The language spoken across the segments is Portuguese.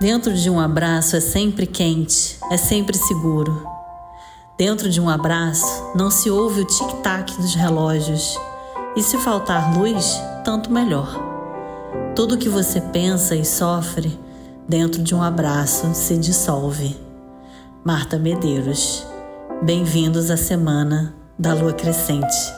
Dentro de um abraço é sempre quente, é sempre seguro. Dentro de um abraço não se ouve o tic-tac dos relógios. E se faltar luz, tanto melhor. Tudo que você pensa e sofre dentro de um abraço se dissolve. Marta Medeiros. Bem-vindos à semana da lua crescente.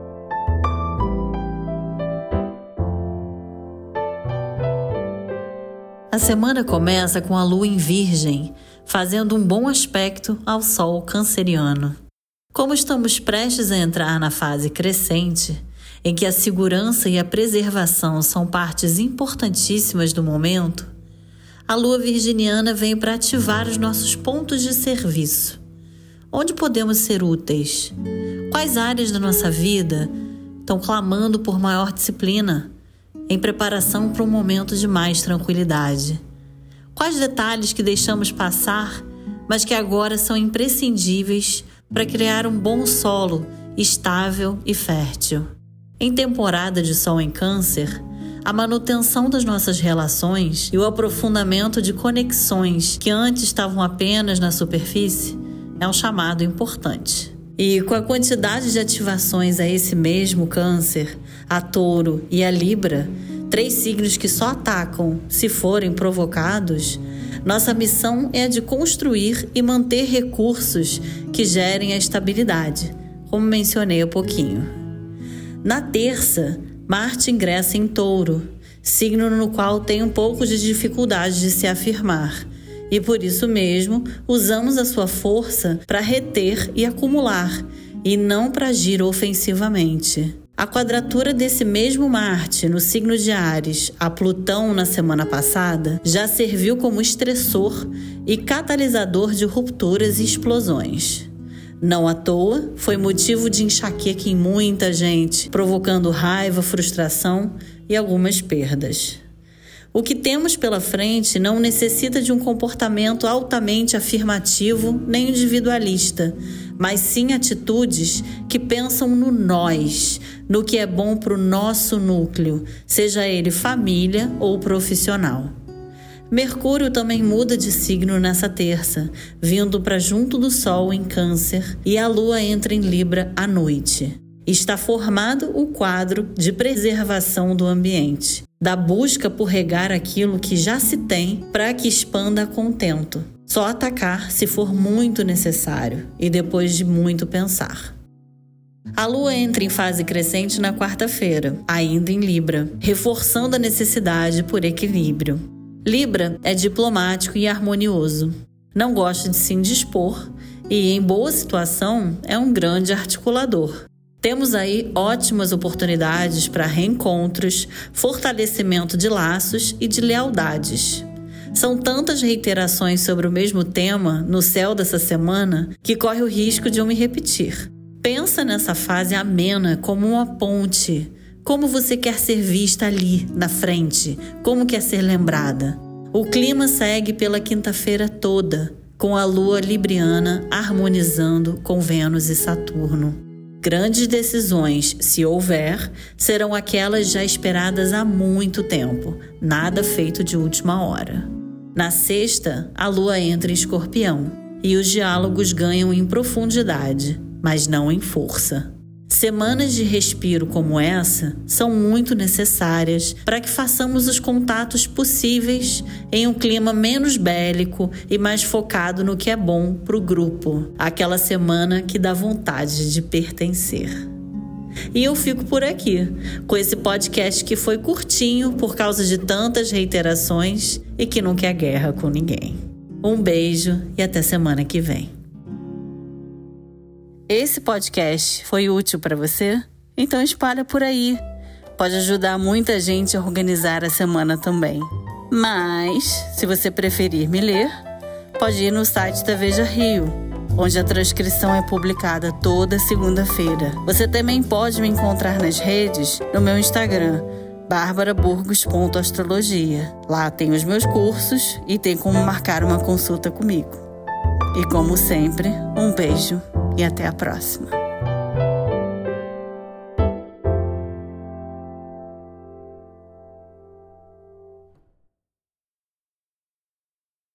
A semana começa com a lua em Virgem, fazendo um bom aspecto ao Sol canceriano. Como estamos prestes a entrar na fase crescente, em que a segurança e a preservação são partes importantíssimas do momento, a lua virginiana vem para ativar os nossos pontos de serviço. Onde podemos ser úteis? Quais áreas da nossa vida estão clamando por maior disciplina, em preparação para um momento de mais tranquilidade? Quais detalhes que deixamos passar, mas que agora são imprescindíveis para criar um bom solo estável e fértil? Em temporada de Sol em Câncer, a manutenção das nossas relações e o aprofundamento de conexões que antes estavam apenas na superfície é um chamado importante. E com a quantidade de ativações a esse mesmo Câncer, a Touro e a Libra, três signos que só atacam se forem provocados, nossa missão é a de construir e manter recursos que gerem a estabilidade, como mencionei há pouquinho. Na terça, Marte ingressa em Touro, signo no qual tem um pouco de dificuldade de se afirmar. E por isso mesmo, usamos a sua força para reter e acumular, e não para agir ofensivamente. A quadratura desse mesmo Marte no signo de Ares a Plutão na semana passada já serviu como estressor e catalisador de rupturas e explosões. Não à toa, foi motivo de enxaqueca em muita gente, provocando raiva, frustração e algumas perdas. O que temos pela frente não necessita de um comportamento altamente afirmativo nem individualista, mas sim atitudes que pensam no nós, no que é bom para o nosso núcleo, seja ele família ou profissional. Mercúrio também muda de signo nessa terça, vindo para junto do Sol em Câncer e a Lua entra em Libra à noite. Está formado o quadro de preservação do ambiente, da busca por regar aquilo que já se tem para que expanda contento. Só atacar se for muito necessário e depois de muito pensar. A lua entra em fase crescente na quarta-feira, ainda em Libra, reforçando a necessidade por equilíbrio. Libra é diplomático e harmonioso. Não gosta de se indispor e, em boa situação, é um grande articulador. Temos aí ótimas oportunidades para reencontros, fortalecimento de laços e de lealdades. São tantas reiterações sobre o mesmo tema no céu dessa semana que corre o risco de eu me repetir. Pensa nessa fase amena como uma ponte. Como você quer ser vista ali, na frente? Como quer ser lembrada? O clima segue pela quinta-feira toda, com a lua libriana harmonizando com Vênus e Saturno. Grandes decisões, se houver, serão aquelas já esperadas há muito tempo, nada feito de última hora. Na sexta, a lua entra em escorpião e os diálogos ganham em profundidade, mas não em força. Semanas de respiro como essa são muito necessárias para que façamos os contatos possíveis em um clima menos bélico e mais focado no que é bom para o grupo, aquela semana que dá vontade de pertencer. E eu fico por aqui, com esse podcast que foi curtinho por causa de tantas reiterações e que não quer guerra com ninguém. Um beijo e até semana que vem. Esse podcast foi útil para você? Então espalha por aí. Pode ajudar muita gente a organizar a semana também. Mas, se você preferir me ler, pode ir no site da Veja Rio onde a transcrição é publicada toda segunda-feira. Você também pode me encontrar nas redes no meu Instagram, barbaraburgos.astrologia. Lá tem os meus cursos e tem como marcar uma consulta comigo. E como sempre, um beijo e até a próxima.